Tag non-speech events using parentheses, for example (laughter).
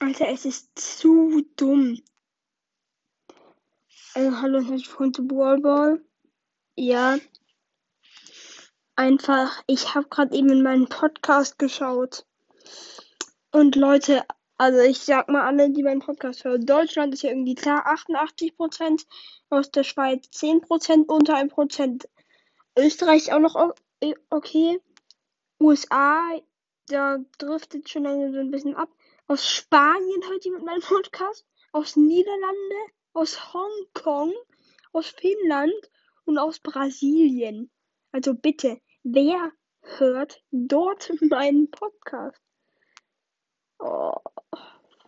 Alter, es ist zu dumm. Also, hallo und herzlich willkommen zu Ballball. Ja. Einfach, ich habe gerade eben in meinen Podcast geschaut. Und Leute, also ich sag mal alle, die meinen Podcast hören. Deutschland ist ja irgendwie klar 88%, aus der Schweiz 10%, unter 1%. Österreich ist auch noch okay. USA, da driftet schon so ein bisschen ab. Aus Spanien hört jemand meinen Podcast. Aus Niederlande, aus Hongkong, aus Finnland und aus Brasilien. Also bitte, wer hört dort (laughs) meinen Podcast?